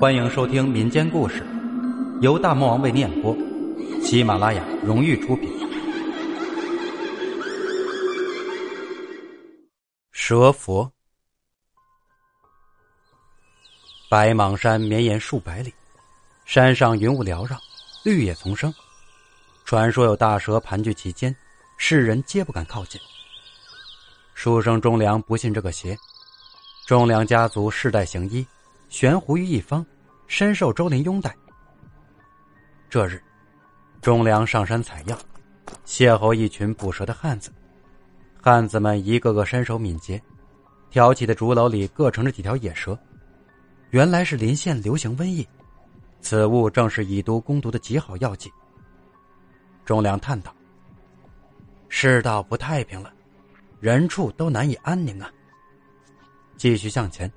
欢迎收听民间故事，由大魔王为你演播，喜马拉雅荣誉出品。蛇佛，白蟒山绵延数百里，山上云雾缭绕，绿野丛生。传说有大蛇盘踞其间，世人皆不敢靠近。书生忠良不信这个邪，忠良家族世代行医，悬壶于一方，深受周林拥戴。这日，忠良上山采药，邂逅一群捕蛇的汉子。汉子们一个个身手敏捷，挑起的竹篓里各盛着几条野蛇。原来是临县流行瘟疫，此物正是以毒攻毒的极好药剂。忠良叹道：“世道不太平了，人畜都难以安宁啊。”继续向前，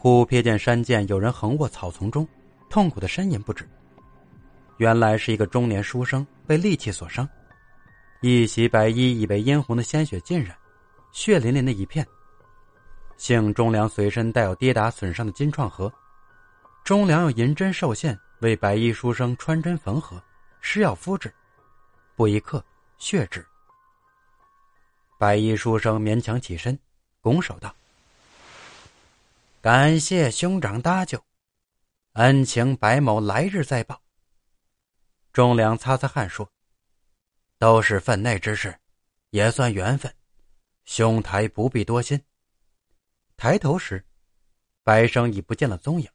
忽瞥见山涧有人横卧草丛中，痛苦的呻吟不止。原来是一个中年书生被利器所伤，一袭白衣已被殷红的鲜血浸染，血淋淋的一片。幸忠良随身带有跌打损伤的金创盒，忠良用银针受限为白衣书生穿针缝合。施药敷治，不一刻，血止。白衣书生勉强起身，拱手道：“感谢兄长搭救，恩情白某来日再报。”忠良擦擦汗说：“都是分内之事，也算缘分，兄台不必多心。”抬头时，白生已不见了踪影，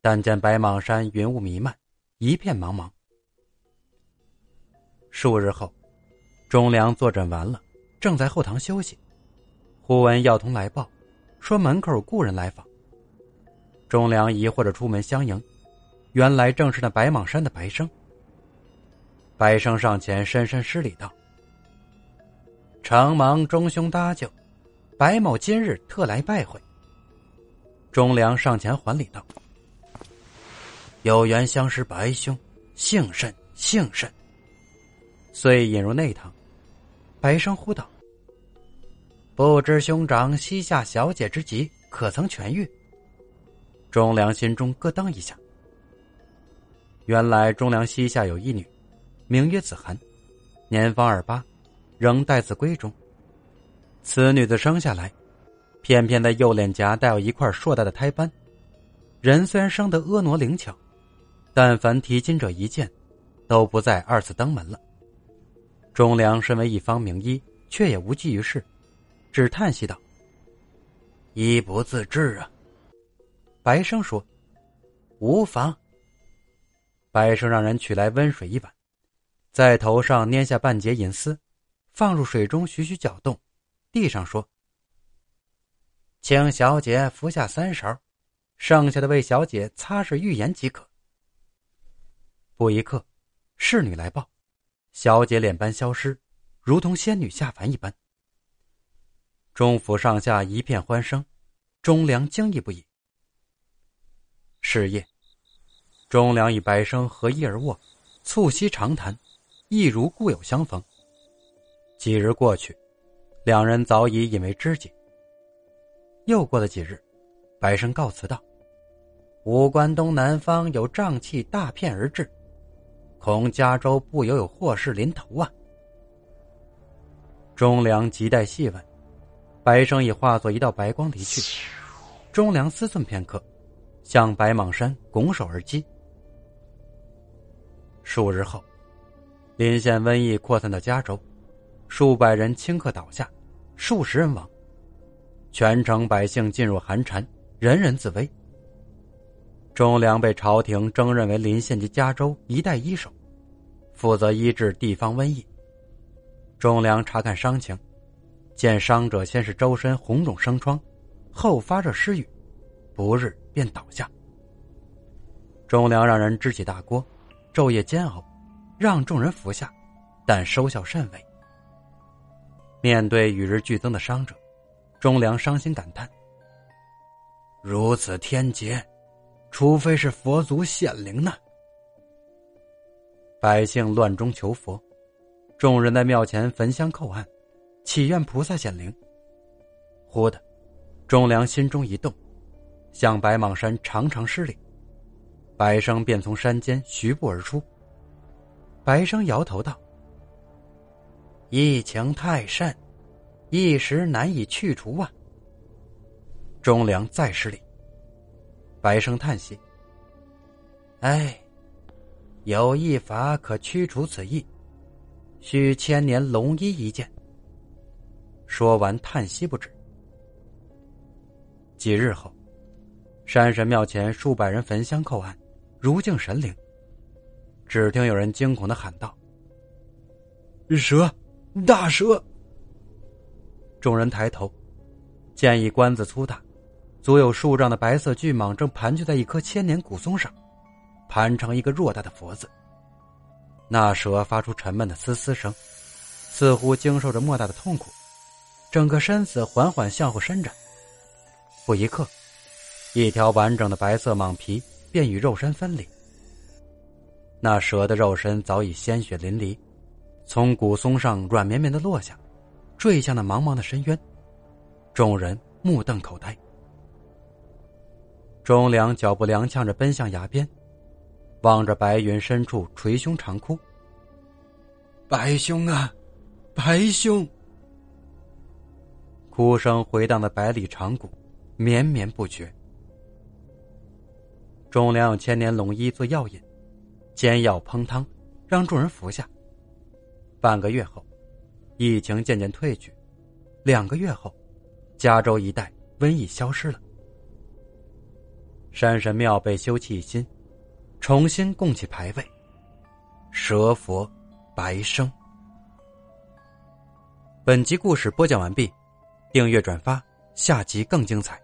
但见白蟒山云雾弥漫，一片茫茫。数日后，忠良坐诊完了，正在后堂休息，忽闻药童来报，说门口故人来访。忠良疑惑着出门相迎，原来正是那白蟒山的白生。白生上前深深施礼道：“承蒙忠兄搭救，白某今日特来拜会。”忠良上前还礼道：“有缘相识，白兄，幸甚幸甚。”遂引入内堂，白生呼道：“不知兄长膝下小姐之疾可曾痊愈？”忠良心中咯噔一下。原来忠良膝下有一女，名曰子涵，年方二八，仍待字闺中。此女子生下来，偏偏在右脸颊带有一块硕大的胎斑。人虽然生得婀娜灵巧，但凡提亲者一见，都不再二次登门了。忠良身为一方名医，却也无济于事，只叹息道：“医不自治啊。”白生说：“无妨。”白生让人取来温水一碗，在头上捏下半截银丝，放入水中徐徐搅动，地上说：“请小姐服下三勺，剩下的为小姐擦拭浴盐即可。”不一刻，侍女来报。小姐脸斑消失，如同仙女下凡一般。中府上下一片欢声，忠良惊异不已。是夜，忠良与白生合衣而卧，促膝长谈，一如故友相逢。几日过去，两人早已引为知己。又过了几日，白生告辞道：“武关东南方有瘴气大片而至。”恐加州不由有祸事临头啊！忠良急待细问，白生已化作一道白光离去。忠良思忖片刻，向白蟒山拱手而击。数日后，临县瘟疫扩散到加州，数百人顷刻倒下，数十人亡，全城百姓进入寒蝉，人人自危。忠良被朝廷征任为临县及加州一带医手，负责医治地方瘟疫。忠良查看伤情，见伤者先是周身红肿生疮，后发热失语，不日便倒下。忠良让人支起大锅，昼夜煎熬，让众人服下，但收效甚微。面对与日俱增的伤者，忠良伤心感叹：“如此天劫！”除非是佛祖显灵呢。百姓乱中求佛，众人在庙前焚香叩案，祈愿菩萨显灵。忽的，忠良心中一动，向白蟒山长长施礼。白生便从山间徐步而出。白生摇头道：“疫情太甚，一时难以去除啊。”忠良再施礼。白生叹息：“哎，有一法可驱除此意，需千年龙衣一件。”说完，叹息不止。几日后，山神庙前数百人焚香叩案。如敬神灵。只听有人惊恐的喊道：“蛇，大蛇！”众人抬头，见一棺子粗大、足有数丈的白色巨蟒正盘踞在一棵千年古松上，盘成一个偌大的佛字。那蛇发出沉闷的嘶嘶声，似乎经受着莫大的痛苦，整个身子缓缓向后伸展。不一刻，一条完整的白色蟒皮。便与肉身分离。那蛇的肉身早已鲜血淋漓，从古松上软绵绵的落下，坠向那茫茫的深渊。众人目瞪口呆。忠良脚步踉跄着奔向崖边，望着白云深处捶胸长哭：“白兄啊，白兄！”哭声回荡的百里长谷，绵绵不绝。忠良用千年龙衣做药引，煎药烹汤，让众人服下。半个月后，疫情渐渐退去；两个月后，加州一带瘟疫消失了。山神庙被修葺一新，重新供起牌位。蛇佛白生。本集故事播讲完毕，订阅转发，下集更精彩。